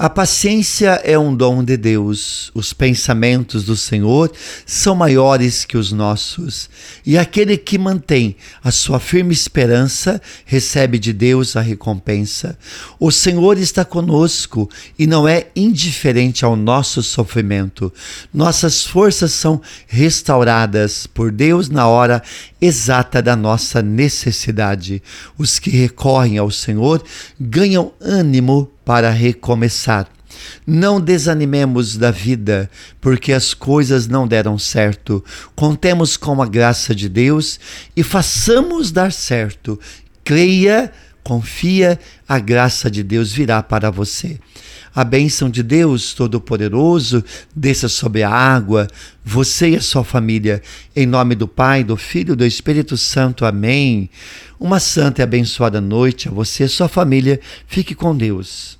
A paciência é um dom de Deus. Os pensamentos do Senhor são maiores que os nossos. E aquele que mantém a sua firme esperança recebe de Deus a recompensa. O Senhor está conosco e não é indiferente ao nosso sofrimento. Nossas forças são restauradas por Deus na hora exata da nossa necessidade. Os que recorrem ao Senhor ganham ânimo para recomeçar. Não desanimemos da vida, porque as coisas não deram certo. Contemos com a graça de Deus e façamos dar certo. Creia, confia, a graça de Deus virá para você. A bênção de Deus Todo-Poderoso desça sobre a água, você e a sua família. Em nome do Pai, do Filho e do Espírito Santo. Amém. Uma santa e abençoada noite a você e a sua família. Fique com Deus.